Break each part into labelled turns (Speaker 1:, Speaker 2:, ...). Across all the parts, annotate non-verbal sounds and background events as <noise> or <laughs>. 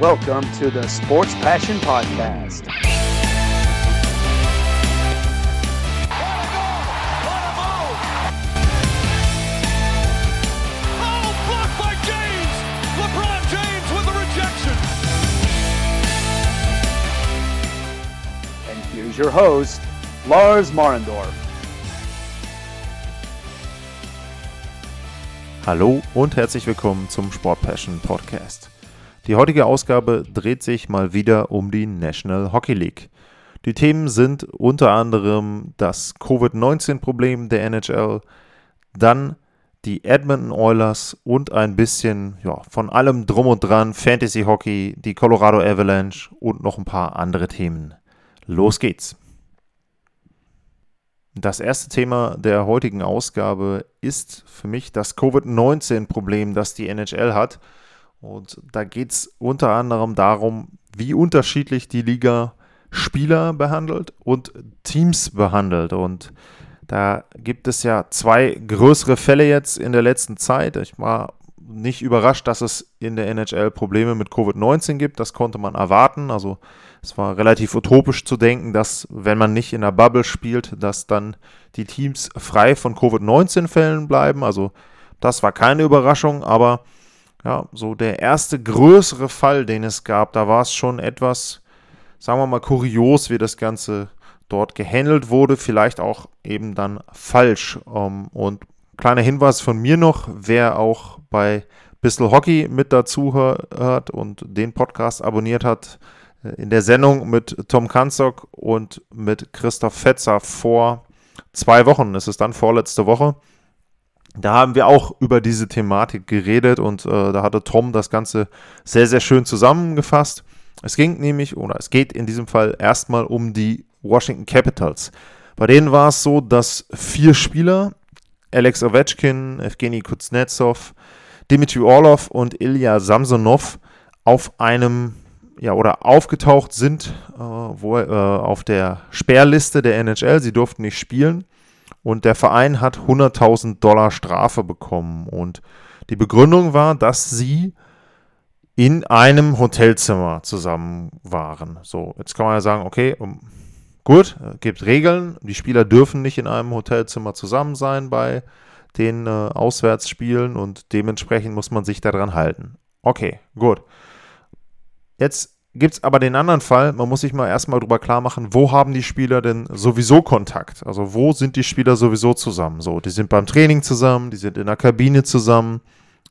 Speaker 1: Welcome to the Sports Passion Podcast.
Speaker 2: Oh, blocked by James! LeBron James with rejection.
Speaker 1: And here's your host, Lars Marendorf.
Speaker 3: Hallo und herzlich willkommen zum Sport Passion Podcast. Die heutige Ausgabe dreht sich mal wieder um die National Hockey League. Die Themen sind unter anderem das Covid-19-Problem der NHL, dann die Edmonton Oilers und ein bisschen ja, von allem drum und dran, Fantasy Hockey, die Colorado Avalanche und noch ein paar andere Themen. Los geht's! Das erste Thema der heutigen Ausgabe ist für mich das Covid-19-Problem, das die NHL hat. Und da geht es unter anderem darum, wie unterschiedlich die Liga Spieler behandelt und Teams behandelt. Und da gibt es ja zwei größere Fälle jetzt in der letzten Zeit. Ich war nicht überrascht, dass es in der NHL Probleme mit Covid-19 gibt. Das konnte man erwarten. Also es war relativ utopisch zu denken, dass wenn man nicht in der Bubble spielt, dass dann die Teams frei von Covid-19-Fällen bleiben. Also das war keine Überraschung, aber ja, so der erste größere Fall, den es gab, da war es schon etwas, sagen wir mal, kurios, wie das Ganze dort gehandelt wurde, vielleicht auch eben dann falsch. Ähm, und kleiner Hinweis von mir noch, wer auch bei Bissl Hockey mit dazu hört und den Podcast abonniert hat, äh, in der Sendung mit Tom Kanzok und mit Christoph Fetzer vor zwei Wochen, es ist dann vorletzte Woche, da haben wir auch über diese Thematik geredet und äh, da hatte Tom das Ganze sehr, sehr schön zusammengefasst. Es ging nämlich, oder es geht in diesem Fall erstmal um die Washington Capitals. Bei denen war es so, dass vier Spieler, Alex Ovechkin, Evgeny Kuznetsov, Dimitri Orlov und Ilya Samsonov, auf einem, ja, oder aufgetaucht sind, äh, wo, äh, auf der Sperrliste der NHL. Sie durften nicht spielen. Und der Verein hat 100.000 Dollar Strafe bekommen. Und die Begründung war, dass sie in einem Hotelzimmer zusammen waren. So, jetzt kann man ja sagen, okay, gut, gibt Regeln. Die Spieler dürfen nicht in einem Hotelzimmer zusammen sein bei den äh, Auswärtsspielen und dementsprechend muss man sich daran halten. Okay, gut. Jetzt gibt es aber den anderen Fall, man muss sich mal erstmal drüber klar machen, wo haben die Spieler denn sowieso Kontakt? Also wo sind die Spieler sowieso zusammen? So, die sind beim Training zusammen, die sind in der Kabine zusammen,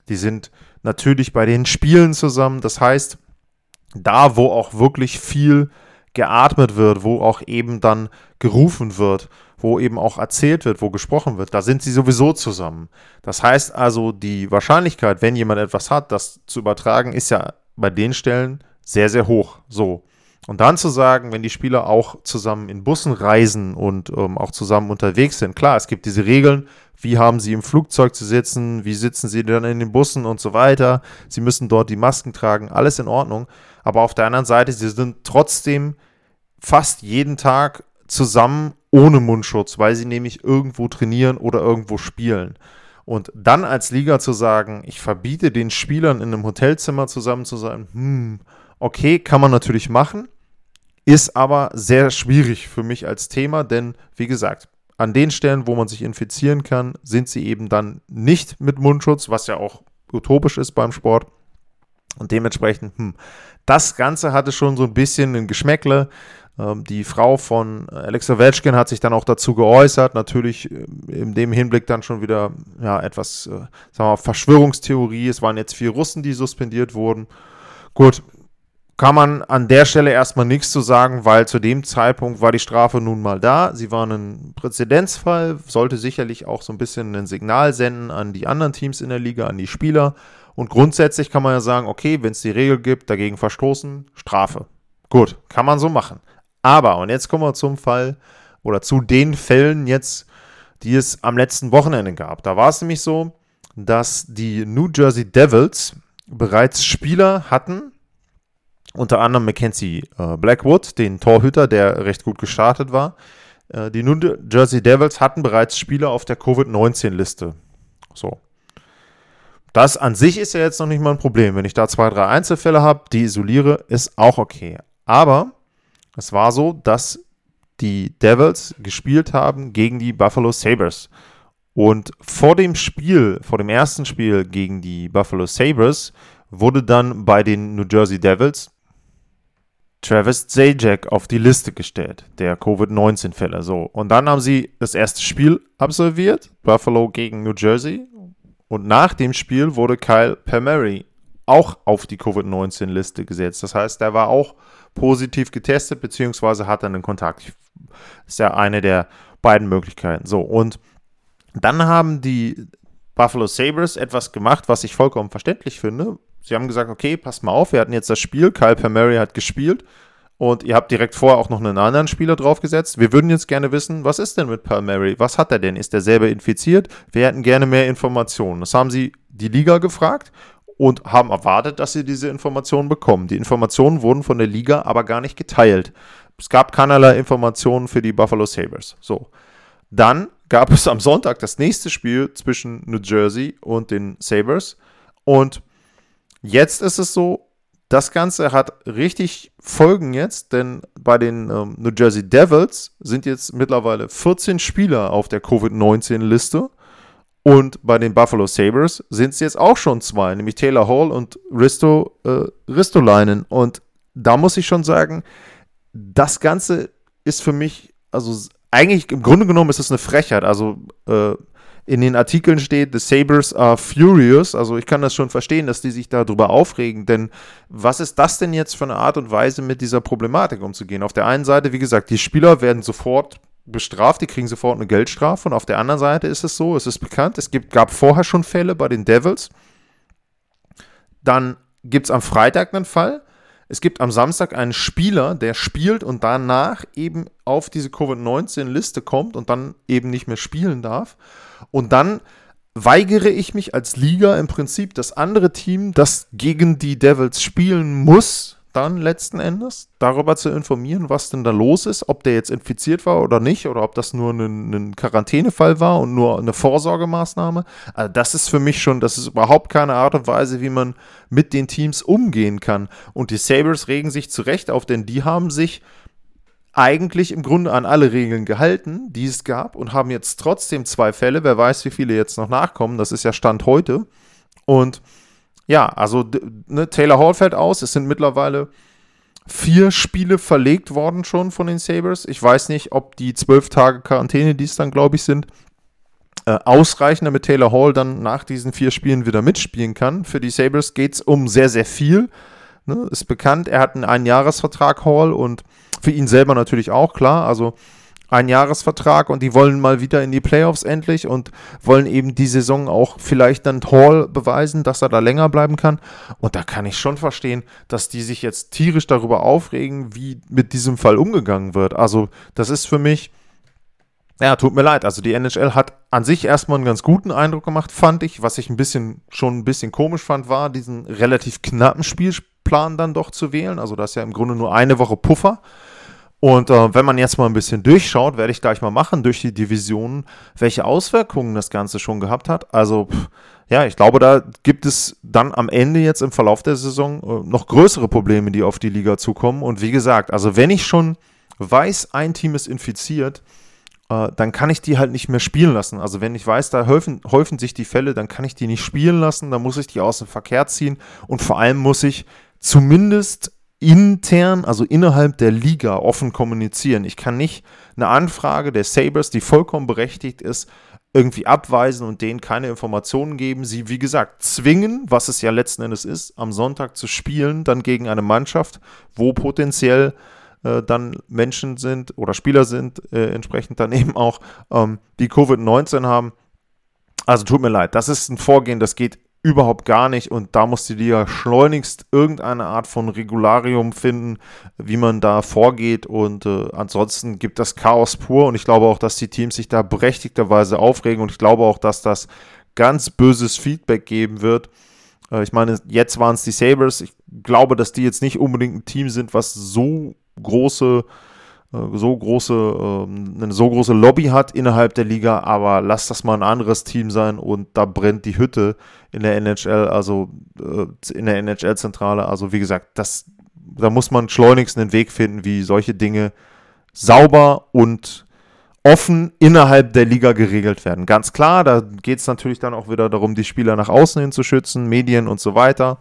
Speaker 3: die sind natürlich bei den Spielen zusammen. Das heißt, da, wo auch wirklich viel geatmet wird, wo auch eben dann gerufen wird, wo eben auch erzählt wird, wo gesprochen wird, da sind sie sowieso zusammen. Das heißt also, die Wahrscheinlichkeit, wenn jemand etwas hat, das zu übertragen, ist ja bei den Stellen sehr, sehr hoch. So. Und dann zu sagen, wenn die Spieler auch zusammen in Bussen reisen und ähm, auch zusammen unterwegs sind, klar, es gibt diese Regeln, wie haben sie im Flugzeug zu sitzen, wie sitzen sie dann in den Bussen und so weiter. Sie müssen dort die Masken tragen, alles in Ordnung. Aber auf der anderen Seite, sie sind trotzdem fast jeden Tag zusammen ohne Mundschutz, weil sie nämlich irgendwo trainieren oder irgendwo spielen. Und dann als Liga zu sagen, ich verbiete den Spielern in einem Hotelzimmer zusammen zu sein, hm, okay, kann man natürlich machen, ist aber sehr schwierig für mich als Thema, denn wie gesagt, an den Stellen, wo man sich infizieren kann, sind sie eben dann nicht mit Mundschutz, was ja auch utopisch ist beim Sport. Und dementsprechend, hm, das Ganze hatte schon so ein bisschen ein Geschmäckle. Ähm, die Frau von Alexa Ovechkin hat sich dann auch dazu geäußert, natürlich äh, in dem Hinblick dann schon wieder ja, etwas, äh, sagen wir mal, Verschwörungstheorie. Es waren jetzt vier Russen, die suspendiert wurden. Gut, kann man an der Stelle erstmal nichts zu sagen, weil zu dem Zeitpunkt war die Strafe nun mal da. Sie war ein Präzedenzfall, sollte sicherlich auch so ein bisschen ein Signal senden an die anderen Teams in der Liga, an die Spieler. Und grundsätzlich kann man ja sagen, okay, wenn es die Regel gibt, dagegen verstoßen, Strafe. Gut, kann man so machen. Aber, und jetzt kommen wir zum Fall oder zu den Fällen jetzt, die es am letzten Wochenende gab. Da war es nämlich so, dass die New Jersey Devils bereits Spieler hatten, unter anderem Mackenzie äh, Blackwood, den Torhüter, der recht gut gestartet war. Äh, die New Jersey Devils hatten bereits Spieler auf der Covid-19-Liste. So. Das an sich ist ja jetzt noch nicht mal ein Problem. Wenn ich da zwei, drei Einzelfälle habe, die isoliere, ist auch okay. Aber es war so, dass die Devils gespielt haben gegen die Buffalo Sabres. Und vor dem Spiel, vor dem ersten Spiel gegen die Buffalo Sabres, wurde dann bei den New Jersey Devils Travis Zajac auf die Liste gestellt, der Covid-19-Fälle. So. Und dann haben sie das erste Spiel absolviert, Buffalo gegen New Jersey. Und nach dem Spiel wurde Kyle Palmieri auch auf die Covid-19-Liste gesetzt. Das heißt, der war auch positiv getestet, beziehungsweise hat einen Kontakt. Das ist ja eine der beiden Möglichkeiten. So, und dann haben die Buffalo Sabres etwas gemacht, was ich vollkommen verständlich finde. Sie haben gesagt, okay, passt mal auf, wir hatten jetzt das Spiel, Kyle Palmieri hat gespielt und ihr habt direkt vorher auch noch einen anderen Spieler draufgesetzt. Wir würden jetzt gerne wissen, was ist denn mit Palmieri? Was hat er denn? Ist er selber infiziert? Wir hätten gerne mehr Informationen. Das haben sie die Liga gefragt und haben erwartet, dass sie diese Informationen bekommen. Die Informationen wurden von der Liga aber gar nicht geteilt. Es gab keinerlei Informationen für die Buffalo Sabres. So. Dann gab es am Sonntag das nächste Spiel zwischen New Jersey und den Sabres. Und jetzt ist es so, das Ganze hat richtig Folgen jetzt, denn bei den ähm, New Jersey Devils sind jetzt mittlerweile 14 Spieler auf der Covid-19-Liste. Und bei den Buffalo Sabres sind es jetzt auch schon zwei, nämlich Taylor Hall und Risto, äh, Ristolainen. Und da muss ich schon sagen, das Ganze ist für mich, also eigentlich im Grunde genommen ist es eine Frechheit. Also äh, in den Artikeln steht, the Sabres are furious. Also ich kann das schon verstehen, dass die sich darüber aufregen, denn was ist das denn jetzt für eine Art und Weise, mit dieser Problematik umzugehen? Auf der einen Seite, wie gesagt, die Spieler werden sofort bestraft, die kriegen sofort eine Geldstrafe. Und auf der anderen Seite ist es so, es ist bekannt, es gibt, gab vorher schon Fälle bei den Devils. Dann gibt es am Freitag einen Fall. Es gibt am Samstag einen Spieler, der spielt und danach eben auf diese Covid-19-Liste kommt und dann eben nicht mehr spielen darf. Und dann weigere ich mich als Liga im Prinzip das andere Team, das gegen die Devils spielen muss, dann letzten Endes darüber zu informieren, was denn da los ist, ob der jetzt infiziert war oder nicht, oder ob das nur ein, ein Quarantänefall war und nur eine Vorsorgemaßnahme. Also das ist für mich schon, das ist überhaupt keine Art und Weise, wie man mit den Teams umgehen kann. Und die Sabres regen sich zurecht auf, denn die haben sich eigentlich im Grunde an alle Regeln gehalten, die es gab, und haben jetzt trotzdem zwei Fälle. Wer weiß, wie viele jetzt noch nachkommen. Das ist ja Stand heute. Und ja, also ne, Taylor Hall fällt aus. Es sind mittlerweile vier Spiele verlegt worden schon von den Sabres. Ich weiß nicht, ob die zwölf Tage Quarantäne, die es dann, glaube ich, sind, äh, ausreichen, damit Taylor Hall dann nach diesen vier Spielen wieder mitspielen kann. Für die Sabres geht es um sehr, sehr viel. Ne, ist bekannt, er hat einen Einjahresvertrag Hall und für ihn selber natürlich auch, klar. Also ein Jahresvertrag und die wollen mal wieder in die Playoffs endlich und wollen eben die Saison auch vielleicht dann Hall beweisen, dass er da länger bleiben kann. Und da kann ich schon verstehen, dass die sich jetzt tierisch darüber aufregen, wie mit diesem Fall umgegangen wird. Also, das ist für mich, ja, tut mir leid. Also, die NHL hat an sich erstmal einen ganz guten Eindruck gemacht, fand ich. Was ich ein bisschen, schon ein bisschen komisch fand, war, diesen relativ knappen Spielplan dann doch zu wählen. Also, das ist ja im Grunde nur eine Woche Puffer. Und äh, wenn man jetzt mal ein bisschen durchschaut, werde ich gleich mal machen durch die Divisionen, welche Auswirkungen das Ganze schon gehabt hat. Also, pff, ja, ich glaube, da gibt es dann am Ende jetzt im Verlauf der Saison äh, noch größere Probleme, die auf die Liga zukommen. Und wie gesagt, also wenn ich schon weiß, ein Team ist infiziert, äh, dann kann ich die halt nicht mehr spielen lassen. Also wenn ich weiß, da häufen, häufen sich die Fälle, dann kann ich die nicht spielen lassen, dann muss ich die aus dem Verkehr ziehen und vor allem muss ich zumindest intern, also innerhalb der Liga offen kommunizieren. Ich kann nicht eine Anfrage der Sabres, die vollkommen berechtigt ist, irgendwie abweisen und denen keine Informationen geben. Sie, wie gesagt, zwingen, was es ja letzten Endes ist, am Sonntag zu spielen, dann gegen eine Mannschaft, wo potenziell äh, dann Menschen sind oder Spieler sind, äh, entsprechend dann <laughs> eben auch, ähm, die Covid-19 haben. Also tut mir leid, das ist ein Vorgehen, das geht überhaupt gar nicht und da muss die Liga schleunigst irgendeine Art von Regularium finden, wie man da vorgeht und äh, ansonsten gibt das Chaos pur und ich glaube auch, dass die Teams sich da berechtigterweise aufregen und ich glaube auch, dass das ganz böses Feedback geben wird. Äh, ich meine, jetzt waren es die Sabres. Ich glaube, dass die jetzt nicht unbedingt ein Team sind, was so große äh, so große, äh, eine so große Lobby hat innerhalb der Liga, aber lass das mal ein anderes Team sein und da brennt die Hütte in der NHL, also äh, in der NHL-Zentrale. Also wie gesagt, das, da muss man schleunigst einen Weg finden, wie solche Dinge sauber und offen innerhalb der Liga geregelt werden. Ganz klar, da geht es natürlich dann auch wieder darum, die Spieler nach außen hin zu schützen, Medien und so weiter.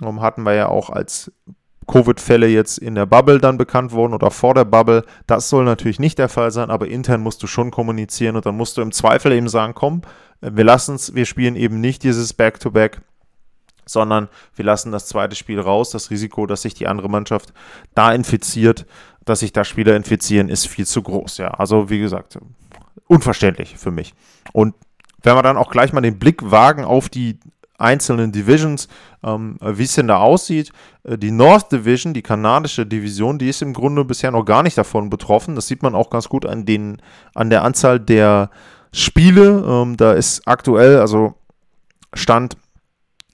Speaker 3: Um, hatten wir ja auch als Covid-Fälle jetzt in der Bubble dann bekannt wurden oder vor der Bubble. Das soll natürlich nicht der Fall sein, aber intern musst du schon kommunizieren und dann musst du im Zweifel eben sagen, komm, wir lassen es, wir spielen eben nicht dieses Back-to-Back, -Back, sondern wir lassen das zweite Spiel raus. Das Risiko, dass sich die andere Mannschaft da infiziert, dass sich da Spieler infizieren, ist viel zu groß. Ja, also wie gesagt, unverständlich für mich. Und wenn wir dann auch gleich mal den Blick wagen auf die einzelnen Divisions, ähm, wie es denn da aussieht. Äh, die North Division, die kanadische Division, die ist im Grunde bisher noch gar nicht davon betroffen. Das sieht man auch ganz gut an, den, an der Anzahl der Spiele. Ähm, da ist aktuell, also Stand,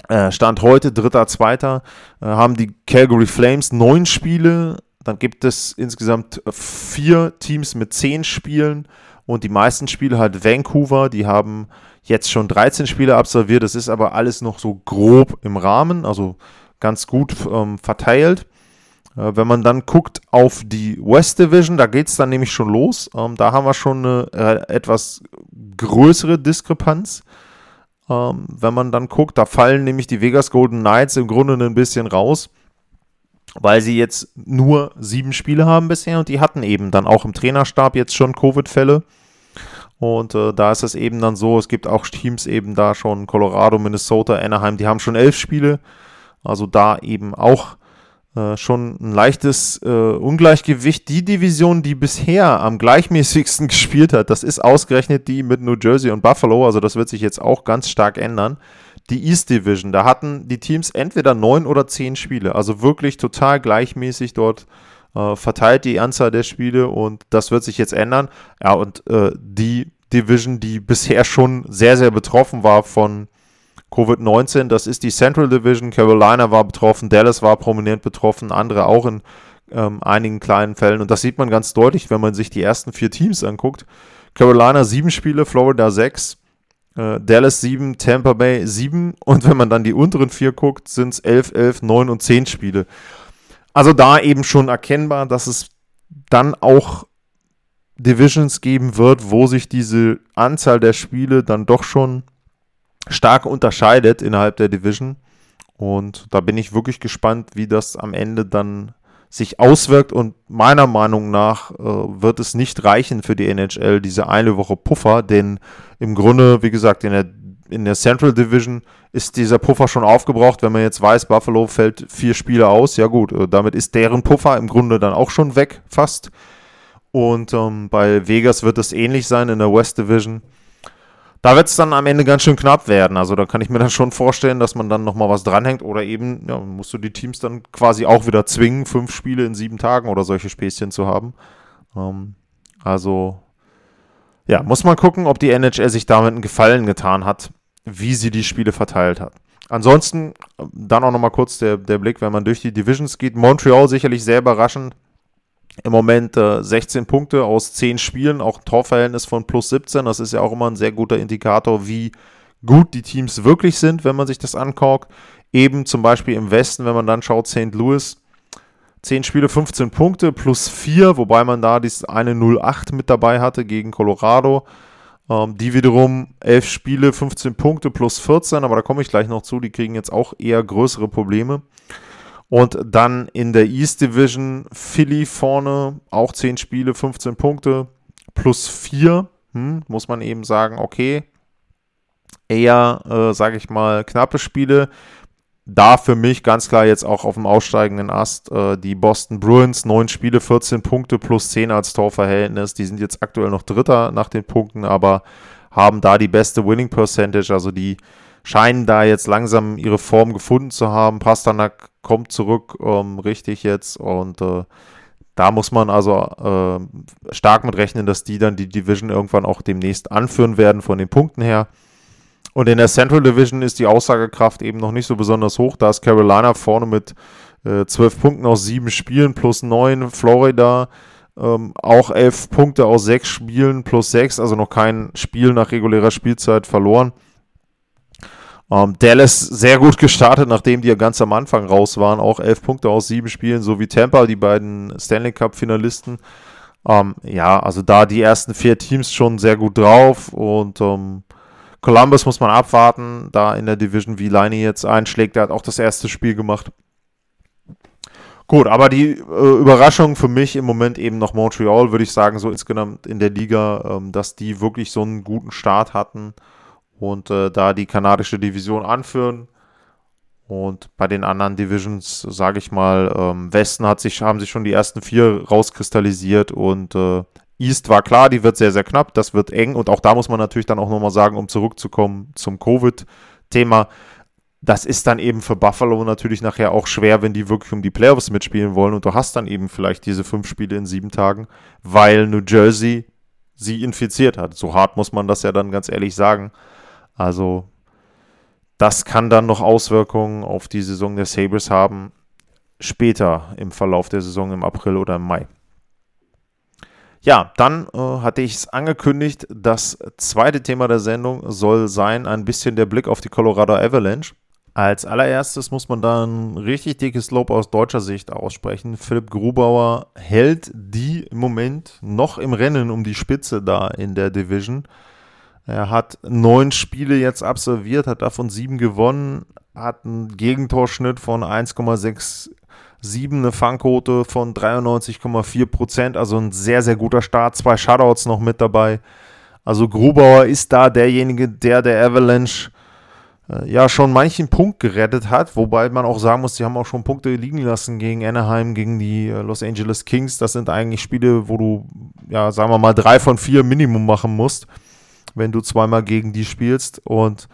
Speaker 3: äh, Stand heute, dritter, zweiter, äh, haben die Calgary Flames neun Spiele. Dann gibt es insgesamt vier Teams mit zehn Spielen und die meisten Spiele hat Vancouver, die haben jetzt schon 13 Spiele absolviert. Das ist aber alles noch so grob im Rahmen, also ganz gut ähm, verteilt. Äh, wenn man dann guckt auf die West Division, da geht es dann nämlich schon los. Ähm, da haben wir schon eine äh, etwas größere Diskrepanz. Ähm, wenn man dann guckt, da fallen nämlich die Vegas Golden Knights im Grunde ein bisschen raus weil sie jetzt nur sieben Spiele haben bisher und die hatten eben dann auch im Trainerstab jetzt schon Covid-Fälle. Und äh, da ist es eben dann so, es gibt auch Teams eben da schon, Colorado, Minnesota, Anaheim, die haben schon elf Spiele. Also da eben auch äh, schon ein leichtes äh, Ungleichgewicht. Die Division, die bisher am gleichmäßigsten <laughs> gespielt hat, das ist ausgerechnet die mit New Jersey und Buffalo. Also das wird sich jetzt auch ganz stark ändern. Die East Division, da hatten die Teams entweder neun oder zehn Spiele. Also wirklich total gleichmäßig dort äh, verteilt die Anzahl der Spiele und das wird sich jetzt ändern. Ja, und äh, die Division, die <laughs> bisher schon sehr, sehr betroffen war von Covid-19, das ist die Central Division. Carolina war betroffen, Dallas war prominent betroffen, andere auch in ähm, einigen kleinen Fällen. Und das sieht man ganz deutlich, wenn man sich die ersten vier Teams anguckt. Carolina sieben Spiele, Florida sechs, äh, Dallas sieben, Tampa Bay sieben. Und wenn man dann die unteren vier guckt, sind es elf, elf, neun und zehn Spiele. Also da eben schon erkennbar, dass es dann auch Divisions geben wird, wo sich diese Anzahl der Spiele dann doch schon stark unterscheidet innerhalb der Division. Und da bin ich wirklich gespannt, wie das am Ende dann sich auswirkt. Und meiner Meinung nach äh, wird es nicht reichen für die NHL, diese eine Woche Puffer, denn im Grunde, wie gesagt, in der in der Central Division ist dieser Puffer schon aufgebraucht. Wenn man jetzt weiß, Buffalo fällt vier Spiele aus, ja gut, äh, damit ist deren Puffer im Grunde dann auch schon weg, fast. Und ähm, bei Vegas wird es ähnlich sein in der West Division. Da wird es dann am Ende ganz schön knapp werden. Also da kann ich mir dann schon vorstellen, dass man dann nochmal was dranhängt. Oder eben, ja, musst du die Teams dann quasi auch wieder zwingen, fünf Spiele in sieben Tagen oder solche Späßchen zu haben. Ähm, also, ja, muss man gucken, ob die NHL sich damit einen Gefallen getan hat wie sie die Spiele verteilt hat. Ansonsten, dann auch nochmal kurz der, der Blick, wenn man durch die Divisions geht. Montreal sicherlich sehr überraschend. Im Moment äh, 16 Punkte aus 10 Spielen, auch ein Torverhältnis von plus 17. Das ist ja auch immer ein sehr guter Indikator, wie gut die Teams wirklich sind, wenn man sich das anguckt. Eben zum Beispiel im Westen, wenn man dann schaut, St. Louis, 10 Spiele, 15 Punkte plus 4, wobei man da dieses eine 0-8 mit dabei hatte gegen Colorado. Ähm, die wiederum 11 Spiele, 15 Punkte plus 14, aber da komme ich gleich noch zu. Die kriegen jetzt auch eher größere Probleme. Und dann in der East Division Philly vorne, auch 10 Spiele, 15 Punkte plus 4. Hm, muss man eben sagen, okay. Eher, äh, sage ich mal, knappe Spiele da für mich ganz klar jetzt auch auf dem aussteigenden Ast äh, die Boston Bruins, neun Spiele, 14 Punkte plus 10 als Torverhältnis. Die sind jetzt aktuell noch Dritter nach den Punkten, aber haben da die beste Winning Percentage. Also die scheinen da jetzt langsam ihre Form gefunden zu haben. Pasternak kommt zurück, ähm, richtig jetzt und äh, da muss man also äh, stark mit rechnen, dass die dann die Division irgendwann auch demnächst anführen werden von den Punkten her. Und in der Central Division ist die Aussagekraft eben noch nicht so besonders hoch. Da ist Carolina vorne mit äh, 12 Punkten aus sieben Spielen plus 9. Florida ähm, auch elf Punkte aus sechs Spielen plus sechs, also noch kein Spiel nach regulärer Spielzeit verloren. Ähm, Dallas sehr gut gestartet, nachdem die ja ganz am Anfang raus waren. Auch elf Punkte aus sieben Spielen, so wie Tampa, die beiden Stanley Cup-Finalisten. Ähm, ja, also da die ersten vier Teams schon sehr gut drauf und ähm, Columbus muss man abwarten, da in der Division, wie Leine jetzt einschlägt. Der hat auch das erste Spiel gemacht. Gut, aber die äh, Überraschung für mich im Moment eben noch Montreal, würde ich sagen, so insgesamt in der Liga, ähm, dass die wirklich so einen guten Start hatten und äh, da die kanadische Division anführen. Und bei den anderen Divisions, sage ich mal, ähm, Westen hat sich, haben sich schon die ersten vier rauskristallisiert und äh, East war klar, die wird sehr, sehr knapp, das wird eng und auch da muss man natürlich dann auch nochmal sagen, um zurückzukommen zum Covid-Thema, das ist dann eben für Buffalo natürlich nachher auch schwer, wenn die wirklich um die Playoffs mitspielen wollen und du hast dann eben vielleicht diese fünf Spiele in sieben Tagen, weil New Jersey sie infiziert hat. So hart muss man das ja dann ganz ehrlich sagen. Also das kann dann noch Auswirkungen auf die Saison der Sabres haben, später im Verlauf der Saison im April oder im Mai. Ja, dann äh, hatte ich es angekündigt, das zweite Thema der Sendung soll sein ein bisschen der Blick auf die Colorado Avalanche. Als allererstes muss man da ein richtig dickes Lob aus deutscher Sicht aussprechen. Philipp Grubauer hält die im Moment noch im Rennen um die Spitze da in der Division. Er hat neun Spiele jetzt absolviert, hat davon sieben gewonnen, hat einen Gegentorschnitt von 1,67, eine Fangquote von 93,4 Prozent, also ein sehr, sehr guter Start, zwei Shutouts noch mit dabei. Also Grubauer ist da derjenige, der der Avalanche äh, ja schon manchen Punkt gerettet hat, wobei man auch sagen muss, sie haben auch schon Punkte liegen lassen gegen Anaheim, gegen die äh, Los Angeles Kings. Das sind eigentlich Spiele, wo du, ja, sagen wir mal, drei von vier Minimum machen musst wenn du zweimal gegen die spielst. Und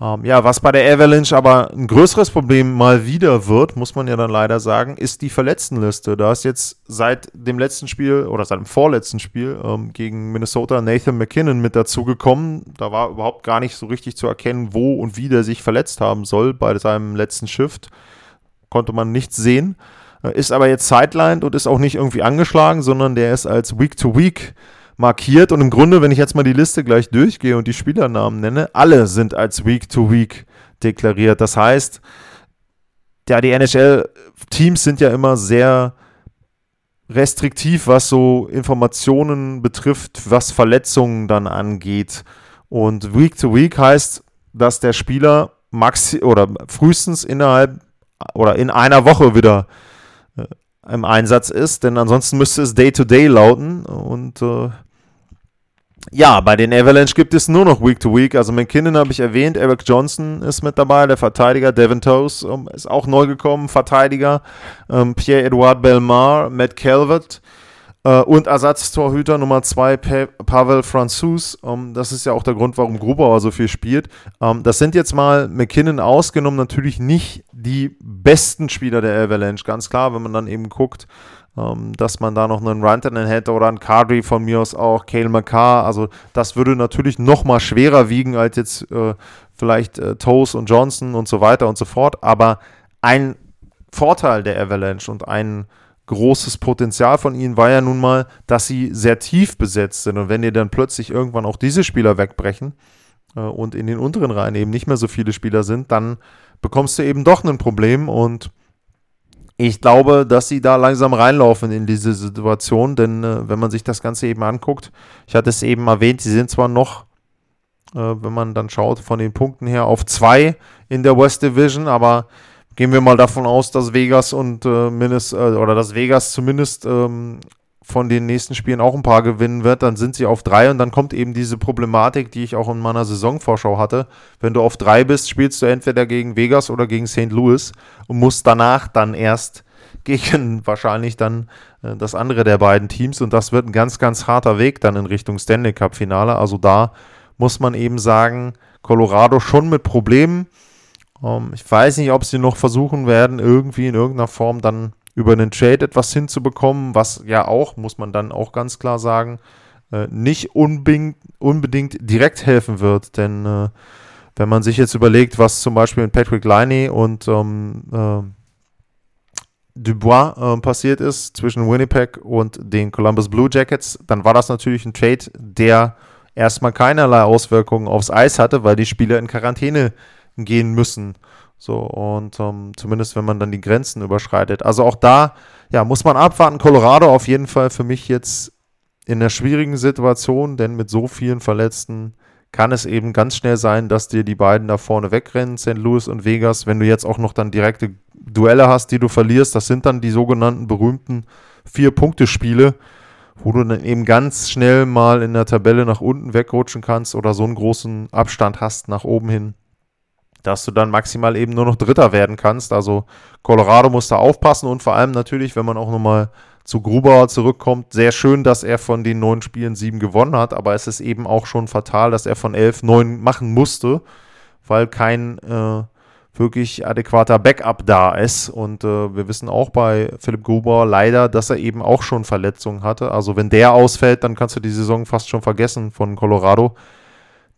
Speaker 3: ähm, ja, was bei der Avalanche aber ein größeres Problem mal wieder wird, muss man ja dann leider sagen, ist die Verletztenliste. Da ist jetzt seit dem letzten Spiel oder seit dem vorletzten Spiel ähm, gegen Minnesota Nathan McKinnon mit dazugekommen. Da war überhaupt gar nicht so richtig zu erkennen, wo und wie der sich verletzt haben soll bei seinem letzten Shift. Konnte man nichts sehen. Äh, ist aber jetzt sidelined und ist auch nicht irgendwie angeschlagen, sondern der ist als Week-to-Week week markiert. Und im Grunde, wenn ich jetzt mal die Liste gleich durchgehe und die Spielernamen nenne, alle sind als Week-to-Week deklariert. Das heißt, ja, die NHL-Teams sind ja immer sehr restriktiv, was so Informationen betrifft, was Verletzungen dann angeht. Und Week to Week heißt, dass der Spieler maxi oder frühestens innerhalb oder in einer Woche wieder äh, im Einsatz ist, denn ansonsten müsste es Day to Day lauten und äh, ja, bei den Avalanche gibt es nur noch Week to Week. Also McKinnon habe ich erwähnt, Eric Johnson ist mit dabei, der Verteidiger. Devin Toes um, ist auch neu gekommen, Verteidiger. Ähm, Pierre-Edouard Belmar, Matt Calvert äh, und Ersatztorhüter Nummer 2 pa Pavel Franzus. Ähm, das ist ja auch der Grund, warum Grubauer so viel spielt. Ähm, das sind jetzt mal McKinnon ausgenommen, natürlich nicht die besten Spieler der Avalanche, ganz klar, wenn man dann eben guckt ähm, dass man da noch einen Rantanen hätte oder einen Kadri von mir aus auch, Kale McCarr. Also das würde natürlich noch mal schwerer wiegen als jetzt äh, vielleicht äh, Toes und Johnson und so weiter und so fort. Aber ein Vorteil der Avalanche und ein großes Potenzial von ihnen war ja nun mal, dass sie sehr tief besetzt sind. Und wenn dir dann plötzlich irgendwann auch diese Spieler wegbrechen äh, und in den unteren Reihen eben nicht mehr so viele Spieler sind, dann bekommst du eben doch ein Problem und ich glaube, dass sie da langsam reinlaufen in diese Situation, denn äh, wenn man sich das Ganze eben anguckt, ich hatte es eben erwähnt, sie sind zwar noch, äh, wenn man dann schaut, von den Punkten her auf zwei in der West Division, aber gehen wir mal davon aus, dass Vegas und äh, Minnesota, äh, oder dass Vegas zumindest ähm, von den nächsten Spielen auch ein paar gewinnen wird, dann sind sie auf drei und dann kommt eben diese Problematik, die ich auch in meiner Saisonvorschau hatte. Wenn du auf drei bist, spielst du entweder gegen Vegas oder gegen St. Louis und musst danach dann erst <laughs> gegen wahrscheinlich dann äh, das andere der beiden Teams und das wird ein ganz, ganz harter Weg dann in Richtung Stanley Cup Finale. Also da muss man eben sagen, Colorado schon mit Problemen. Ähm, ich weiß nicht, ob sie noch versuchen werden, irgendwie in irgendeiner Form dann über einen Trade etwas hinzubekommen, was ja auch, muss man dann auch ganz klar sagen, äh, nicht unbedingt, unbedingt direkt helfen wird. Denn äh, wenn man sich jetzt überlegt, was zum Beispiel mit Patrick Liney und ähm, äh, Dubois äh, passiert ist zwischen Winnipeg und den Columbus Blue Jackets, dann war das natürlich ein Trade, der erstmal keinerlei Auswirkungen aufs Eis hatte, weil die Spieler in Quarantäne gehen müssen. So, und ähm, zumindest wenn man dann die Grenzen überschreitet. Also auch da, ja, muss man abwarten. Colorado auf jeden Fall für mich jetzt in einer schwierigen Situation, denn mit so vielen Verletzten kann es eben ganz schnell sein, dass dir die beiden da vorne wegrennen, St. Louis und Vegas. Wenn du jetzt auch noch dann direkte Duelle hast, die du verlierst, das sind dann die sogenannten berühmten Vier-Punkte-Spiele, wo du dann eben ganz schnell mal in der Tabelle nach unten wegrutschen kannst oder so einen großen Abstand hast nach oben hin, dass du dann maximal eben nur noch Dritter werden kannst. Also Colorado muss da aufpassen und vor allem natürlich, wenn man auch nochmal zu Grubauer zurückkommt. Sehr schön, dass er von den neun Spielen sieben gewonnen hat, aber es ist eben auch schon fatal, dass er von elf neun machen musste, weil kein äh, wirklich adäquater Backup da ist. Und äh, wir wissen auch bei Philipp Grubauer leider, dass er eben auch schon Verletzungen hatte. Also wenn der ausfällt, dann kannst du die Saison fast schon vergessen von Colorado.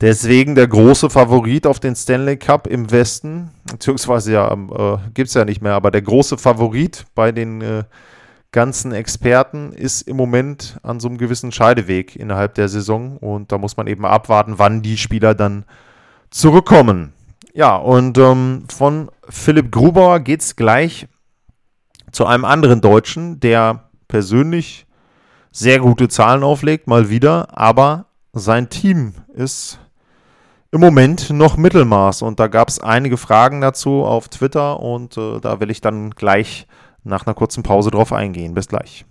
Speaker 3: Deswegen der große Favorit auf den Stanley Cup im Westen, beziehungsweise ja, äh, gibt es ja nicht mehr, aber der große Favorit bei den äh, ganzen Experten ist im Moment an so einem gewissen Scheideweg innerhalb der Saison. Und da muss man eben abwarten, wann die Spieler dann zurückkommen. Ja, und ähm, von Philipp Grubauer geht es gleich zu einem anderen Deutschen, der persönlich sehr gute Zahlen auflegt, mal wieder, aber sein Team ist im Moment noch Mittelmaß und da gab es einige Fragen dazu auf Twitter und äh, da will ich dann gleich nach einer kurzen Pause drauf eingehen. Bis gleich.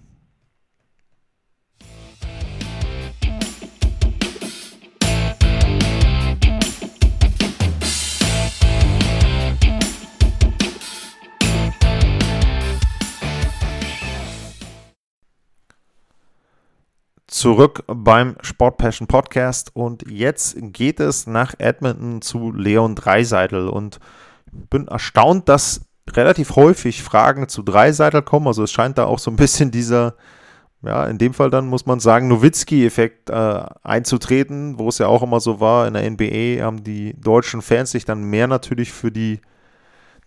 Speaker 3: Zurück beim Sport Passion Podcast und jetzt geht es nach Edmonton zu Leon Dreiseitel und bin erstaunt, dass relativ häufig Fragen zu Dreiseitel kommen. Also es scheint da auch so ein bisschen dieser, ja, in dem Fall dann muss man sagen, Nowitzki-Effekt äh, einzutreten, wo es ja auch immer so war, in der NBA haben die deutschen Fans sich dann mehr natürlich für die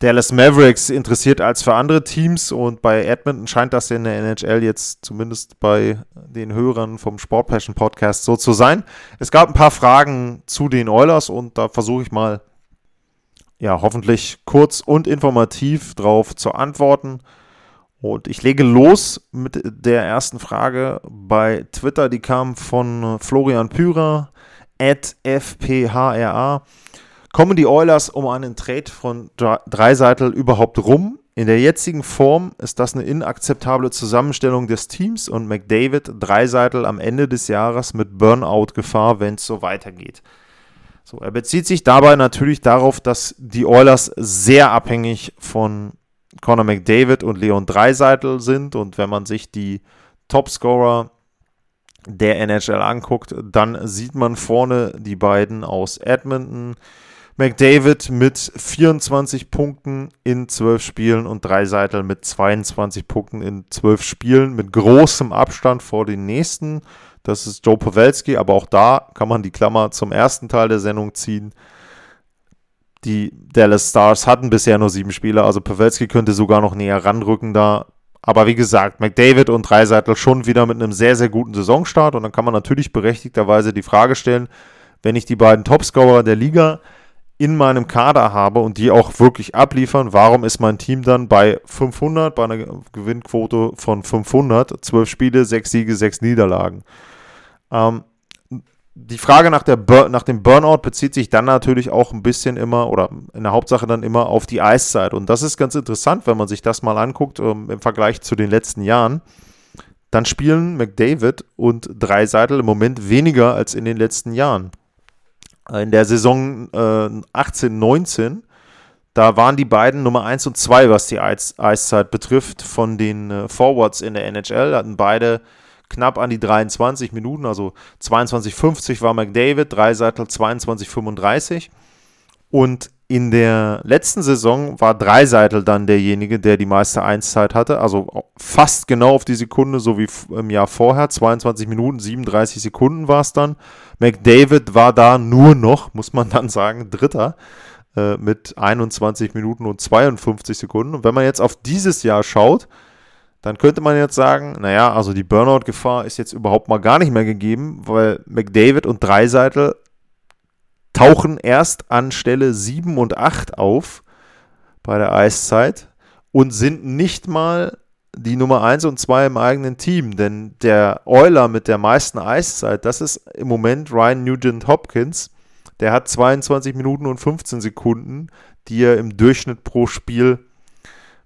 Speaker 3: Dallas Mavericks interessiert als für andere Teams und bei Edmonton scheint das in der NHL jetzt zumindest bei den Hörern vom Sport Passion Podcast so zu sein. Es gab ein paar Fragen zu den Oilers und da versuche ich mal ja, hoffentlich kurz und informativ drauf zu antworten. Und ich lege los mit der ersten Frage bei Twitter, die kam von Florian Pyrer, at FPHRA. Kommen die Oilers um einen Trade von Dreiseitel überhaupt rum? In der jetzigen Form ist das eine inakzeptable Zusammenstellung des Teams und McDavid Dreiseitel am Ende des Jahres mit Burnout-Gefahr, wenn es so weitergeht. So, er bezieht sich dabei natürlich darauf, dass die Oilers sehr abhängig von Conor McDavid und Leon Dreiseitel sind. Und wenn man sich die Topscorer der NHL anguckt, dann sieht man vorne die beiden aus Edmonton. McDavid mit 24 Punkten in 12 Spielen und Dreiseitel mit 22 Punkten in 12 Spielen mit großem Abstand vor den nächsten. Das ist Joe Pawelski, aber auch da kann man die Klammer zum ersten Teil der Sendung ziehen. Die Dallas Stars hatten bisher nur sieben Spieler, also Pawelski könnte sogar noch näher ranrücken da. Aber wie gesagt, McDavid und Dreiseitel schon wieder mit einem sehr, sehr guten Saisonstart. Und dann kann man natürlich berechtigterweise die Frage stellen, wenn ich die beiden Topscorer der Liga in meinem Kader habe und die auch wirklich abliefern, warum ist mein Team dann bei 500, bei einer Gewinnquote von 500, 12 Spiele, 6 Siege, 6 Niederlagen? Ähm, die Frage nach, der nach dem Burnout bezieht sich dann natürlich auch ein bisschen immer oder in der Hauptsache dann immer auf die Eiszeit. Und das ist ganz interessant, wenn man sich das mal anguckt ähm, im Vergleich zu den letzten Jahren. Dann spielen McDavid und Dreiseitel im Moment weniger als in den letzten Jahren. In der Saison äh, 18, 19, da waren die beiden Nummer 1 und 2, was die Eisz Eiszeit betrifft, von den äh, Forwards in der NHL. Hatten beide knapp an die 23 Minuten, also 22,50 war McDavid, Dreiseitel 22,35. Und in der letzten Saison war Dreiseitel dann derjenige, der die meiste Einszeit hatte, also fast genau auf die Sekunde, so wie im Jahr vorher, 22 Minuten, 37 Sekunden war es dann. McDavid war da nur noch, muss man dann sagen, Dritter äh, mit 21 Minuten und 52 Sekunden. Und wenn man jetzt auf dieses Jahr schaut, dann könnte man jetzt sagen, naja, also die Burnout-Gefahr ist jetzt überhaupt mal gar nicht mehr gegeben, weil McDavid und Dreiseitel tauchen erst an Stelle 7 und 8 auf bei der Eiszeit und sind nicht mal die Nummer 1 und 2 im eigenen Team, denn der Euler mit der meisten Eiszeit, das ist im Moment Ryan Nugent Hopkins. Der hat 22 Minuten und 15 Sekunden, die er im Durchschnitt pro Spiel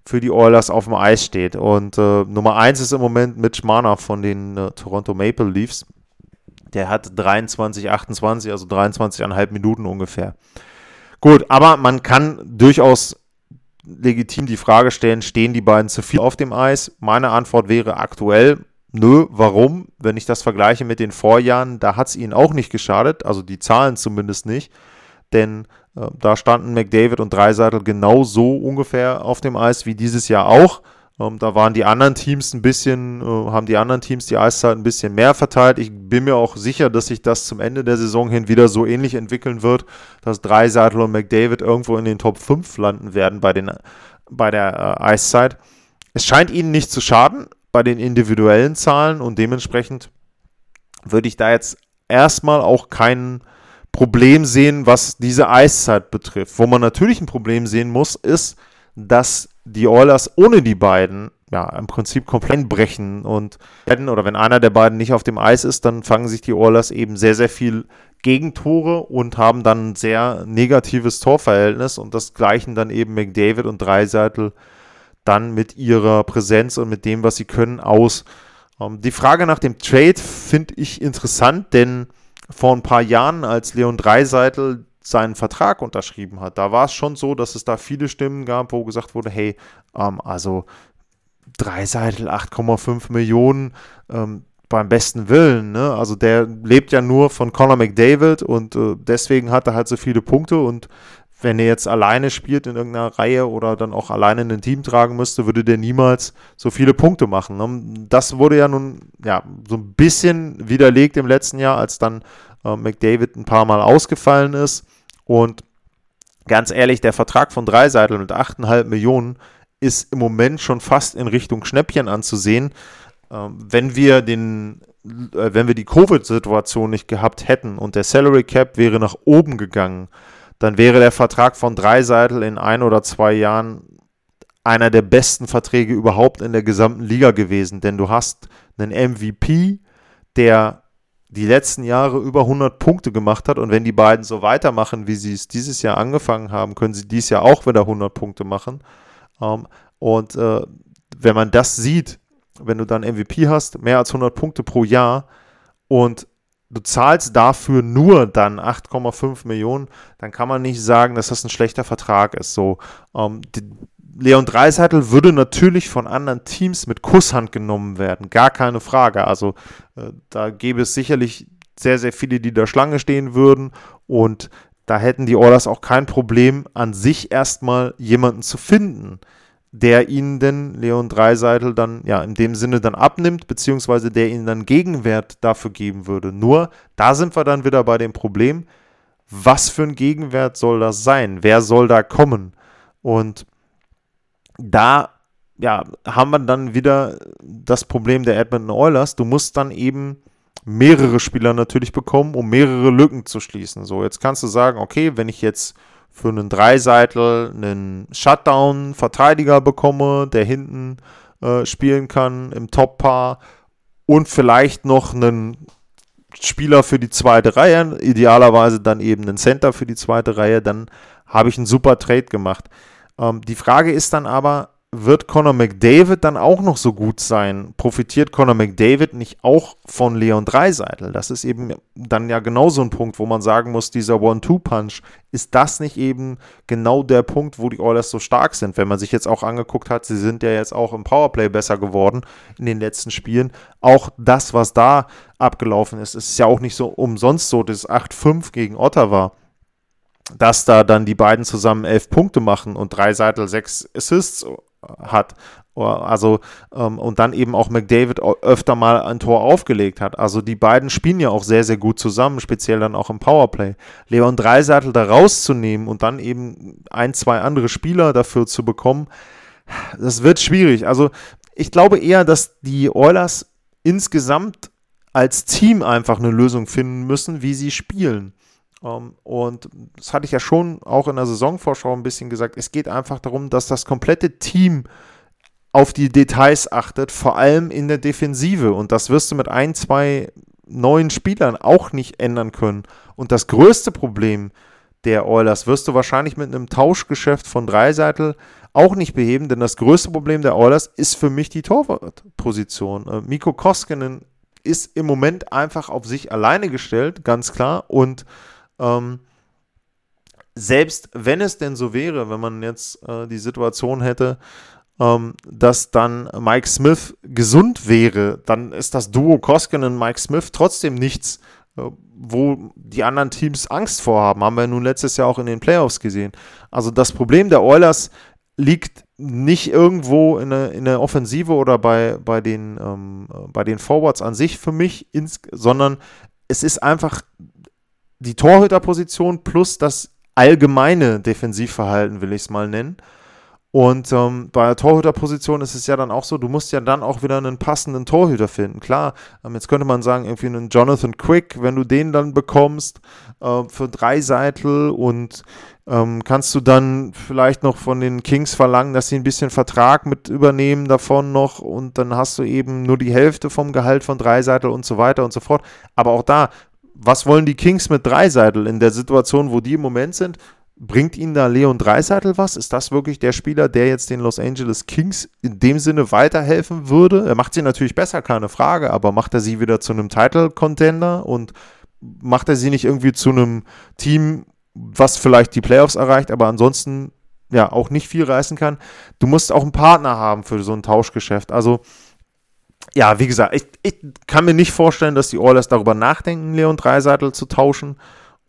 Speaker 3: für die Oilers auf dem Eis steht. Und äh, Nummer 1 ist im Moment Mitch Marner von den äh, Toronto Maple Leafs. Der hat 23, 28, also 23,5 Minuten ungefähr. Gut, aber man kann durchaus legitim die Frage stellen, stehen die beiden zu viel auf dem Eis? Meine Antwort wäre aktuell, nö, warum? Wenn ich das vergleiche mit den Vorjahren, da hat es ihnen auch nicht geschadet, also die Zahlen zumindest nicht, denn äh, da standen McDavid und Dreiseitel genau so ungefähr auf dem Eis wie dieses Jahr auch. Ähm, da waren die anderen Teams ein bisschen, äh, haben die anderen Teams die Eiszeit ein bisschen mehr verteilt. Ich bin mir auch sicher, dass sich das zum Ende der Saison hin wieder so ähnlich entwickeln wird, dass Dreiseitel und McDavid irgendwo in den Top 5 landen werden bei, den, bei der äh, Eiszeit. Es scheint ihnen nicht zu schaden bei den individuellen Zahlen und dementsprechend würde ich da jetzt erstmal auch keinen Problem sehen, was diese Eiszeit betrifft. Wo man natürlich ein Problem sehen muss, ist, dass die Oilers ohne die beiden ja im Prinzip komplett brechen und oder wenn einer der beiden nicht auf dem Eis ist, dann fangen sich die Oilers eben sehr sehr viel Gegentore und haben dann ein sehr negatives Torverhältnis und das gleichen dann eben McDavid und Dreiseitel dann mit ihrer Präsenz und mit dem, was sie können, aus. Ähm, die Frage nach dem Trade finde ich interessant, denn vor ein paar Jahren, als Leon Dreiseitel seinen Vertrag unterschrieben hat, da war es schon so, dass es da viele Stimmen gab, wo gesagt wurde, hey, ähm, also Dreiseitel 8,5 Millionen ähm, beim besten Willen, ne? Also der lebt ja nur von Conor McDavid und äh, deswegen hat er halt so viele Punkte und wenn er jetzt alleine spielt in irgendeiner Reihe oder dann auch alleine in ein Team tragen müsste, würde der niemals so viele Punkte machen. Ne? Das wurde ja nun ja so ein bisschen widerlegt im letzten Jahr, als dann äh, McDavid ein paar Mal ausgefallen ist. Und ganz ehrlich, der Vertrag von Dreiseitel mit 8,5 Millionen ist im Moment schon fast in Richtung Schnäppchen anzusehen. Ähm, wenn wir den äh, wenn wir die Covid-Situation nicht gehabt hätten und der Salary Cap wäre nach oben gegangen, dann wäre der Vertrag von Dreiseitel in ein oder zwei Jahren einer der besten Verträge überhaupt in der gesamten Liga gewesen. Denn du hast einen MVP, der die letzten Jahre über 100 Punkte gemacht hat. Und wenn die beiden so weitermachen, wie sie es dieses Jahr angefangen haben, können sie dieses Jahr auch wieder 100 Punkte machen. Ähm, und äh, wenn man das sieht, wenn du dann MVP hast, mehr als 100 Punkte pro Jahr und du zahlst dafür nur dann 8,5 Millionen, dann kann man nicht sagen, dass das ein schlechter Vertrag ist. So, ähm, die, Leon Dreiseitel würde natürlich von anderen Teams mit Kusshand genommen werden, gar keine Frage. Also äh, da gäbe es sicherlich sehr, sehr viele, die da Schlange stehen würden und da hätten die Oilers auch kein Problem, an sich erstmal jemanden zu finden, der ihnen denn Leon Dreiseitel dann ja in dem Sinne dann abnimmt, beziehungsweise der ihnen dann Gegenwert dafür geben würde. Nur da sind wir dann wieder bei dem Problem, was für ein Gegenwert soll das sein? Wer soll da kommen? Und da ja, haben wir dann wieder das Problem der Edmonton Oilers. Du musst dann eben mehrere Spieler natürlich bekommen, um mehrere Lücken zu schließen. So, jetzt kannst du sagen, okay, wenn ich jetzt für einen Dreiseitel einen Shutdown-Verteidiger bekomme, der hinten äh, spielen kann im Top-Paar und vielleicht noch einen Spieler für die zweite Reihe, idealerweise dann eben einen Center für die zweite Reihe, dann habe ich einen super Trade gemacht. Ähm, die Frage ist dann aber, wird Conor McDavid dann auch noch so gut sein? Profitiert Conor McDavid nicht auch von Leon Dreiseitel? Das ist eben dann ja genau so ein Punkt, wo man sagen muss, dieser One-Two-Punch, ist das nicht eben genau der Punkt, wo die Oilers so stark sind? Wenn man sich jetzt auch angeguckt hat, sie sind ja jetzt auch im Powerplay besser geworden in den letzten Spielen. Auch das, was da abgelaufen ist, ist ja auch nicht so umsonst so, das 8-5 gegen Ottawa dass da dann die beiden zusammen elf Punkte machen und Dreiseitel sechs Assists hat. Also, ähm, und dann eben auch McDavid öfter mal ein Tor aufgelegt hat. Also, die beiden spielen ja auch sehr, sehr gut zusammen, speziell dann auch im Powerplay. Leon Dreiseitel da rauszunehmen und dann eben ein, zwei andere Spieler dafür zu bekommen, das wird schwierig. Also, ich glaube eher, dass die Oilers insgesamt als Team einfach eine Lösung finden müssen, wie sie spielen. Ähm, und das hatte ich ja schon auch in der Saisonvorschau ein bisschen gesagt. Es geht einfach darum, dass das komplette Team auf die Details achtet, vor allem in der Defensive. Und das wirst du mit ein, zwei neuen Spielern auch nicht ändern können. Und das größte Problem der Oilers wirst du wahrscheinlich mit einem Tauschgeschäft von Dreiseitel auch nicht beheben, denn das größte Problem der Oilers ist für mich die Torwartposition. Äh, Mikko Koskinen ist im Moment einfach auf sich alleine gestellt, ganz klar. Und ähm, selbst wenn es denn so wäre, wenn man jetzt äh, die Situation hätte, ähm, dass dann Mike Smith gesund wäre, dann ist das Duo Koskinen und Mike Smith trotzdem nichts, äh, wo die anderen Teams Angst vorhaben. Haben wir nun letztes Jahr auch in den Playoffs gesehen. Also das Problem der Oilers liegt nicht irgendwo in der, in der Offensive oder bei, bei, den, ähm, bei den Forwards an sich für mich, sondern es ist einfach die Torhüterposition plus das allgemeine Defensivverhalten, will ich es mal nennen. Und ähm, bei der Torhüterposition ist es ja dann auch so, du musst ja dann auch wieder einen passenden Torhüter finden. Klar, ähm, jetzt könnte man sagen, irgendwie einen Jonathan Quick, wenn du den dann bekommst äh, für drei Seitel und ähm, kannst du dann vielleicht noch von den Kings verlangen, dass sie ein bisschen Vertrag mit übernehmen davon noch und dann hast du eben nur die Hälfte vom Gehalt von Dreiseitel und so weiter und so fort. Aber auch da, was wollen die Kings mit Dreiseitel in der Situation, wo die im Moment sind? Bringt ihnen da Leon Dreiseitel was? Ist das wirklich der Spieler, der jetzt den Los Angeles Kings in dem Sinne weiterhelfen würde? Er macht sie natürlich besser, keine Frage, aber macht er sie wieder zu einem Title-Contender und macht er sie nicht irgendwie zu einem Team, was vielleicht die Playoffs erreicht, aber ansonsten ja auch nicht viel reißen kann? Du musst auch einen Partner haben für so ein Tauschgeschäft. Also ja, wie gesagt, ich, ich kann mir nicht vorstellen, dass die Oilers darüber nachdenken, Leon Dreiseitel zu tauschen.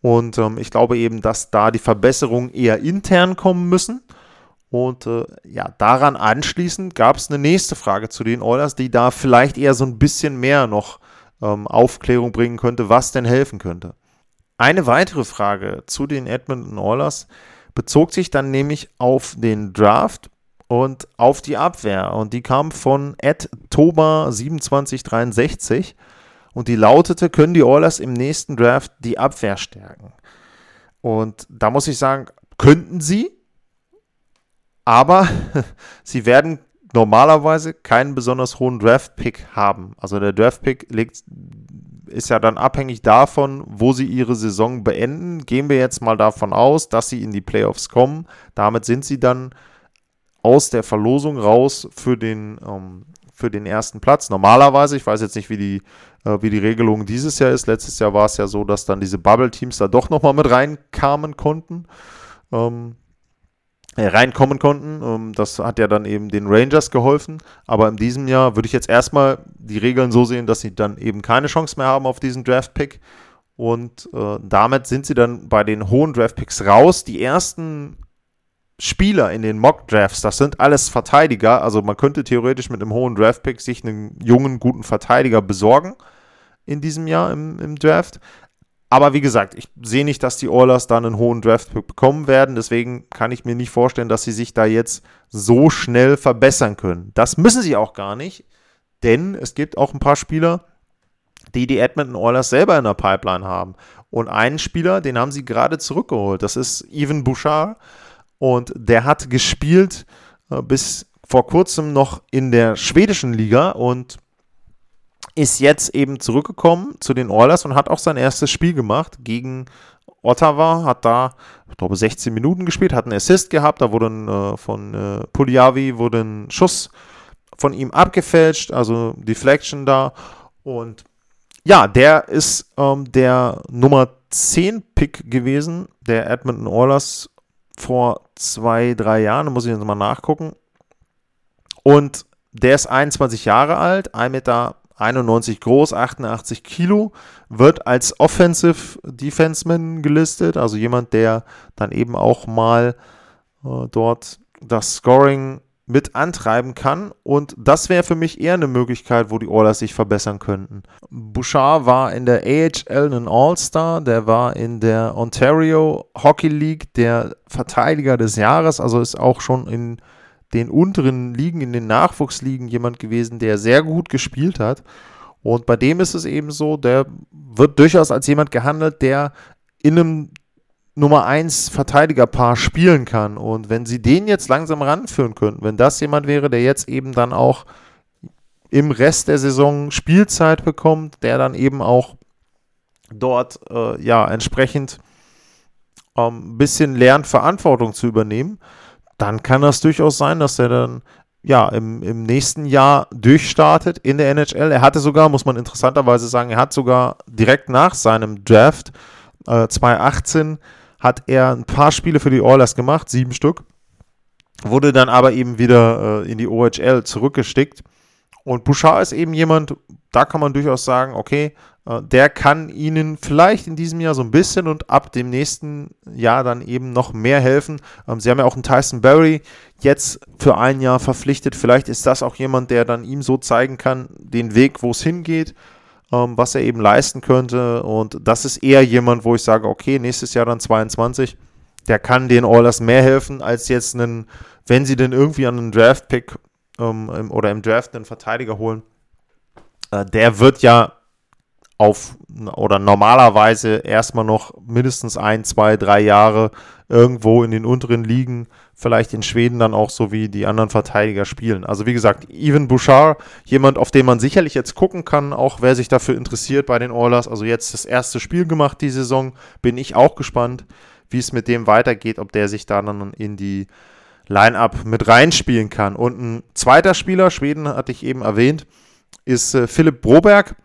Speaker 3: Und ähm, ich glaube eben, dass da die Verbesserungen eher intern kommen müssen. Und äh, ja, daran anschließend gab es eine nächste Frage zu den Oilers, die da vielleicht eher so ein bisschen mehr noch ähm, Aufklärung bringen könnte, was denn helfen könnte. Eine weitere Frage zu den Edmonton Oilers bezog sich dann nämlich auf den Draft und auf die Abwehr. Und die kam von Ed Toba 2763 und die lautete, können die Oilers im nächsten Draft die Abwehr stärken? Und da muss ich sagen, könnten sie, aber <laughs> sie werden normalerweise keinen besonders hohen Draft-Pick haben. Also der Draft-Pick ist ja dann abhängig davon, wo sie ihre Saison beenden. Gehen wir jetzt mal davon aus, dass sie in die Playoffs kommen. Damit sind sie dann aus der Verlosung raus für den, ähm, für den ersten Platz. Normalerweise, ich weiß jetzt nicht, wie die äh, wie die Regelung dieses Jahr ist. Letztes Jahr war es ja so, dass dann diese Bubble-Teams da doch nochmal mit reinkamen konnten. Ähm, äh, reinkommen konnten. Ähm, das hat ja dann eben den Rangers geholfen. Aber in diesem Jahr würde ich jetzt erstmal die Regeln so sehen, dass sie dann eben keine Chance mehr haben auf diesen Draft-Pick. Und äh, damit sind sie dann bei den hohen Draft-Picks raus. Die ersten Spieler in den Mock-Drafts, das sind alles Verteidiger. Also man könnte theoretisch mit einem hohen Draft-Pick sich einen jungen, guten Verteidiger besorgen in diesem Jahr im, im Draft. Aber wie gesagt, ich sehe nicht, dass die Oilers da einen hohen Draft-Pick bekommen werden. Deswegen kann ich mir nicht vorstellen, dass sie sich da jetzt so schnell verbessern können. Das müssen sie auch gar nicht, denn es gibt auch ein paar Spieler, die die Edmonton Oilers selber in der Pipeline haben. Und einen Spieler, den haben sie gerade zurückgeholt. Das ist Evan Bouchard. Und der hat gespielt äh, bis vor kurzem noch in der schwedischen Liga und ist jetzt eben zurückgekommen zu den Oilers und hat auch sein erstes Spiel gemacht gegen Ottawa, hat da, ich glaube, 16 Minuten gespielt, hat einen Assist gehabt, da wurde ein, äh, von äh, Puliavi wurde ein Schuss von ihm abgefälscht, also Deflection da. Und ja, der ist ähm, der Nummer 10 Pick gewesen, der Edmonton Oilers vor zwei, drei Jahren, muss ich jetzt mal nachgucken. Und der ist 21 Jahre alt, 1,91 Meter groß, 88 Kilo, wird als Offensive Defenseman gelistet, also jemand, der dann eben auch mal äh, dort das Scoring mit antreiben kann. Und das wäre für mich eher eine Möglichkeit, wo die Oilers sich verbessern könnten. Bouchard war in der AHL ein All-Star, der war in der Ontario Hockey League der Verteidiger des Jahres, also ist auch schon in den unteren Ligen, in den Nachwuchsligen jemand gewesen, der sehr gut gespielt hat. Und bei dem ist es eben so, der wird durchaus als jemand gehandelt, der in einem Nummer 1 Verteidigerpaar spielen kann. Und wenn sie den jetzt langsam ranführen könnten, wenn das jemand wäre, der jetzt eben dann auch im Rest der Saison Spielzeit bekommt, der dann eben auch dort äh, ja entsprechend ein ähm, bisschen lernt, Verantwortung zu übernehmen, dann kann das durchaus sein, dass er dann ja im, im nächsten Jahr durchstartet in der NHL. Er hatte sogar, muss man interessanterweise sagen, er hat sogar direkt nach seinem Draft äh, 2018 hat er ein paar Spiele für die Oilers gemacht, sieben Stück, wurde dann aber eben wieder äh, in die OHL zurückgestickt. Und Bouchard ist eben jemand, da kann man durchaus sagen, okay, äh, der kann ihnen vielleicht in diesem Jahr so ein bisschen und ab dem nächsten Jahr dann eben noch mehr helfen. Ähm, sie haben ja auch einen Tyson Berry jetzt für ein Jahr verpflichtet. Vielleicht ist das auch jemand, der dann ihm so zeigen kann, den Weg, wo es hingeht ähm, was er eben leisten könnte. Und das ist eher jemand, wo ich sage, okay, nächstes Jahr dann 22, der kann den Oilers mehr helfen, als jetzt einen, wenn sie denn irgendwie an einen Draft-Pick ähm, oder im Draft einen Verteidiger holen. Äh, der wird ja auf oder normalerweise erstmal noch mindestens ein, zwei, drei Jahre irgendwo in den unteren Ligen vielleicht in Schweden dann auch so wie die anderen Verteidiger spielen. Also wie gesagt, Even Bouchard, jemand, auf den man sicherlich jetzt gucken kann, auch wer sich dafür interessiert bei den Oilers. Also jetzt das erste Spiel gemacht die Saison, bin ich auch gespannt, wie es mit dem weitergeht, ob der sich da dann in die Line-Up mit reinspielen kann. Und ein zweiter Spieler, Schweden hatte ich eben erwähnt, ist äh, Philipp Broberg.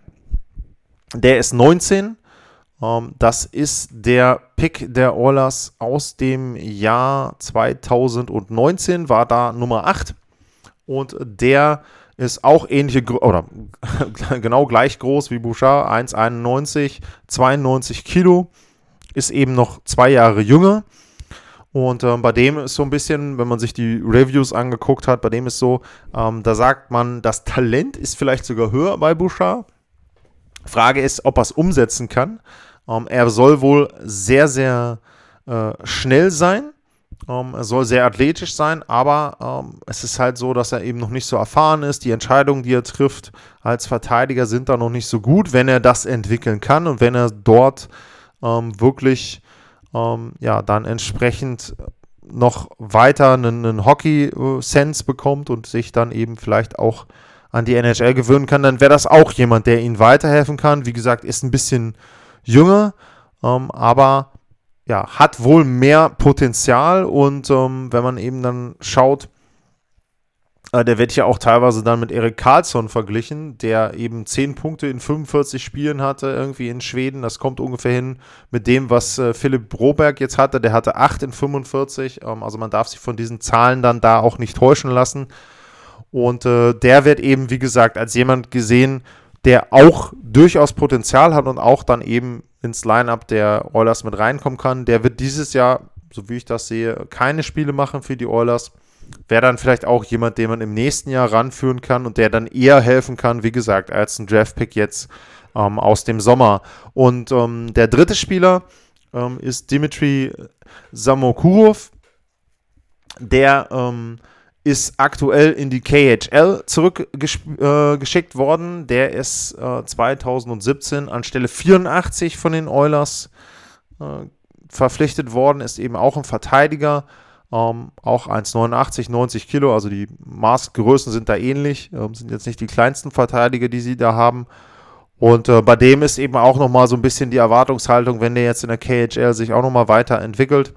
Speaker 3: Der ist 19, um, ähm, das ist der Pick der Oilers aus dem Jahr 2019, war da Nummer 8. Und der ist auch ähnliche, oder <laughs> genau gleich groß wie Bouchard, 1,91, 92 Kilo, ist eben noch zwei Jahre jünger. Und ähm, bei dem ist so ein bisschen, wenn man sich die Reviews angeguckt hat, bei dem ist so, ähm, da sagt man, das Talent ist vielleicht sogar höher bei Bouchard. Frage ist, ob er es umsetzen kann. Ähm, er soll wohl sehr, sehr äh, schnell sein. Ähm, er soll sehr athletisch sein, aber ähm, es ist halt so, dass er eben noch nicht so erfahren ist. Die Entscheidungen, die er trifft als Verteidiger, sind da noch nicht so gut, wenn er das entwickeln kann und wenn er dort ähm, wirklich ähm, ja dann entsprechend noch weiter einen, einen Hockey-Sense bekommt und sich dann eben vielleicht auch an die NHL gewöhnen kann, dann wäre das auch jemand, der ihnen weiterhelfen kann. Wie gesagt, ist ein bisschen jünger, ähm, aber ja, hat wohl mehr Potenzial und ähm, wenn man eben dann schaut, äh, der wird ja auch teilweise dann mit Erik Karlsson verglichen, der eben 10 Punkte in 45 Spielen hatte, irgendwie in Schweden. Das kommt ungefähr hin mit dem, was äh, Philipp Broberg jetzt hatte. Der hatte 8 in 45. Ähm, also man darf sich von diesen Zahlen dann da auch nicht täuschen lassen. Und äh, der wird eben, wie gesagt, als jemand gesehen, der auch durchaus Potenzial hat und auch dann eben ins Lineup der Oilers mit reinkommen kann. Der wird dieses Jahr, so wie ich das sehe, keine Spiele machen für die Oilers. Wäre dann vielleicht auch jemand, den man im nächsten Jahr ranführen kann und der dann eher helfen kann, wie gesagt, als ein Draftpick jetzt ähm, aus dem Sommer. Und ähm, der dritte Spieler ähm, ist Dimitri Samokurov, der ähm, ist aktuell in die KHL zurückgeschickt äh, worden. Der ist äh, 2017 anstelle 84 von den Oilers äh, verpflichtet worden, ist eben auch ein Verteidiger, ähm, auch 1,89, 90 Kilo, also die Maßgrößen sind da ähnlich, ähm, sind jetzt nicht die kleinsten Verteidiger, die sie da haben. Und äh, bei dem ist eben auch nochmal so ein bisschen die Erwartungshaltung, wenn der jetzt in der KHL sich auch nochmal weiterentwickelt,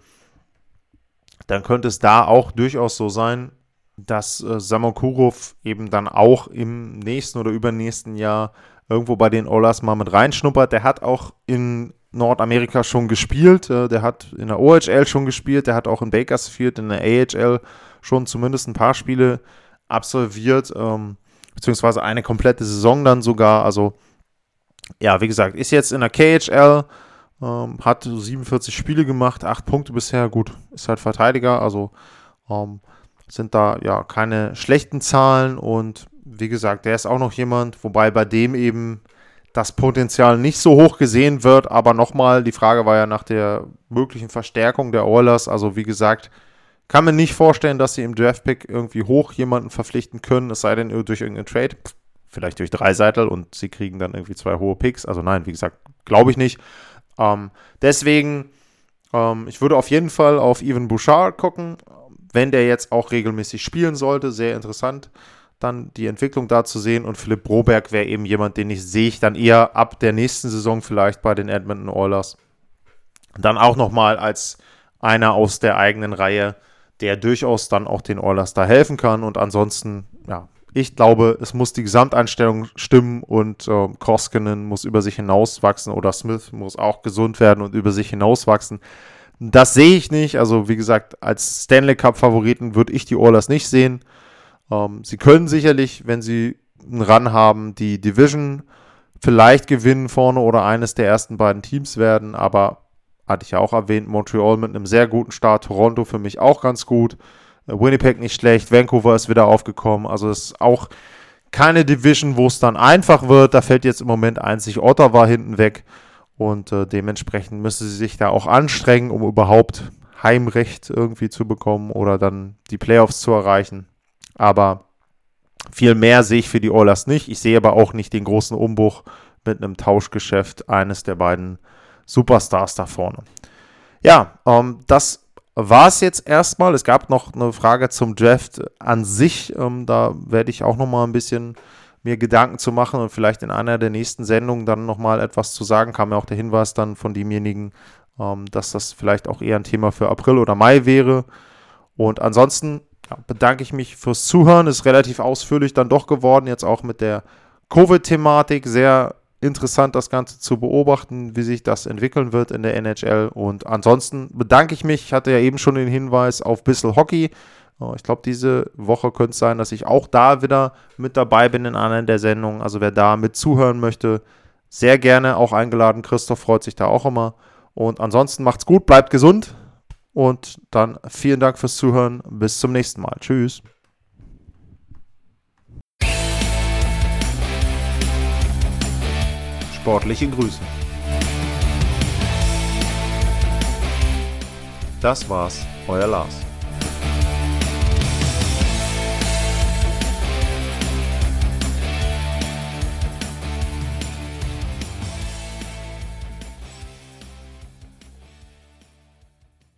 Speaker 3: dann könnte es da auch durchaus so sein, dass äh, Samokurov eben dann auch im nächsten oder übernächsten Jahr irgendwo bei den Oilers mal mit reinschnuppert. Der hat auch in Nordamerika schon gespielt, äh, der hat in der OHL schon gespielt, der hat auch in Bakersfield in der AHL schon zumindest ein paar Spiele absolviert, ähm, beziehungsweise eine komplette Saison dann sogar. Also ja, wie gesagt, ist jetzt in der KHL, ähm, hat 47 Spiele gemacht, 8 Punkte bisher, gut, ist halt Verteidiger, also ähm, sind da ja keine schlechten Zahlen und wie gesagt, der ist auch noch jemand, wobei bei dem eben das Potenzial nicht so hoch gesehen wird. Aber nochmal, die Frage war ja nach der möglichen Verstärkung der Oilers. Also wie gesagt, kann man nicht vorstellen, dass sie im Draftpick irgendwie hoch jemanden verpflichten können, es sei denn durch irgendeinen Trade. Vielleicht durch drei Seitel und sie kriegen dann irgendwie zwei hohe Picks. Also nein, wie gesagt, glaube ich nicht. Ähm, deswegen, ähm, ich würde auf jeden Fall auf Evan Bouchard gucken, wenn der jetzt auch regelmäßig spielen sollte. Sehr interessant dann die Entwicklung da zu sehen. Und Philipp Broberg wäre eben jemand, den ich sehe ich dann eher ab der nächsten Saison vielleicht bei den Edmonton Oilers. Dann auch nochmal als einer aus der eigenen Reihe, der durchaus dann auch den Oilers da helfen kann. Und ansonsten, ja, ich glaube, es muss die Gesamteinstellung stimmen und äh, Koskinen muss über sich hinauswachsen oder Smith muss auch gesund werden und über sich hinauswachsen. Das sehe ich nicht. Also, wie gesagt, als Stanley Cup-Favoriten würde ich die Oilers nicht sehen. Ähm, sie können sicherlich, wenn sie einen Run haben, die Division vielleicht gewinnen vorne oder eines der ersten beiden Teams werden, aber hatte ich ja auch erwähnt, Montreal mit einem sehr guten Start, Toronto für mich auch ganz gut, äh, Winnipeg nicht schlecht, Vancouver ist wieder aufgekommen, also es ist auch keine Division, wo es dann einfach wird, da fällt jetzt im Moment einzig Ottawa hinten weg und äh, dementsprechend müssen sie sich da auch anstrengen, um überhaupt Heimrecht irgendwie zu bekommen oder dann die Playoffs zu erreichen. Aber viel mehr sehe ich für die Oilers nicht. Ich sehe aber auch nicht den großen Umbruch mit einem Tauschgeschäft eines der beiden Superstars da vorne. Ja, ähm, das war es jetzt erstmal. Es gab noch eine Frage zum Draft an sich. Ähm, da werde ich auch noch mal ein bisschen mir Gedanken zu machen und vielleicht in einer der nächsten Sendungen dann noch mal etwas zu sagen. Kam ja auch der Hinweis dann von demjenigen, ähm, dass das vielleicht auch eher ein Thema für April oder Mai wäre. Und ansonsten ja, bedanke ich mich fürs Zuhören. Ist relativ ausführlich dann doch geworden, jetzt auch mit der Covid-Thematik. Sehr interessant, das Ganze zu beobachten, wie sich das entwickeln wird in der NHL. Und ansonsten bedanke ich mich. Ich hatte ja eben schon den Hinweis auf Bissel Hockey. Oh, ich glaube, diese Woche könnte es sein, dass ich auch da wieder mit dabei bin in einer der Sendungen. Also wer da mit zuhören möchte, sehr gerne auch eingeladen. Christoph freut sich da auch immer. Und ansonsten macht's gut, bleibt gesund. Und dann vielen Dank fürs Zuhören. Bis zum nächsten Mal. Tschüss. Sportliche Grüße. Das war's, euer Lars.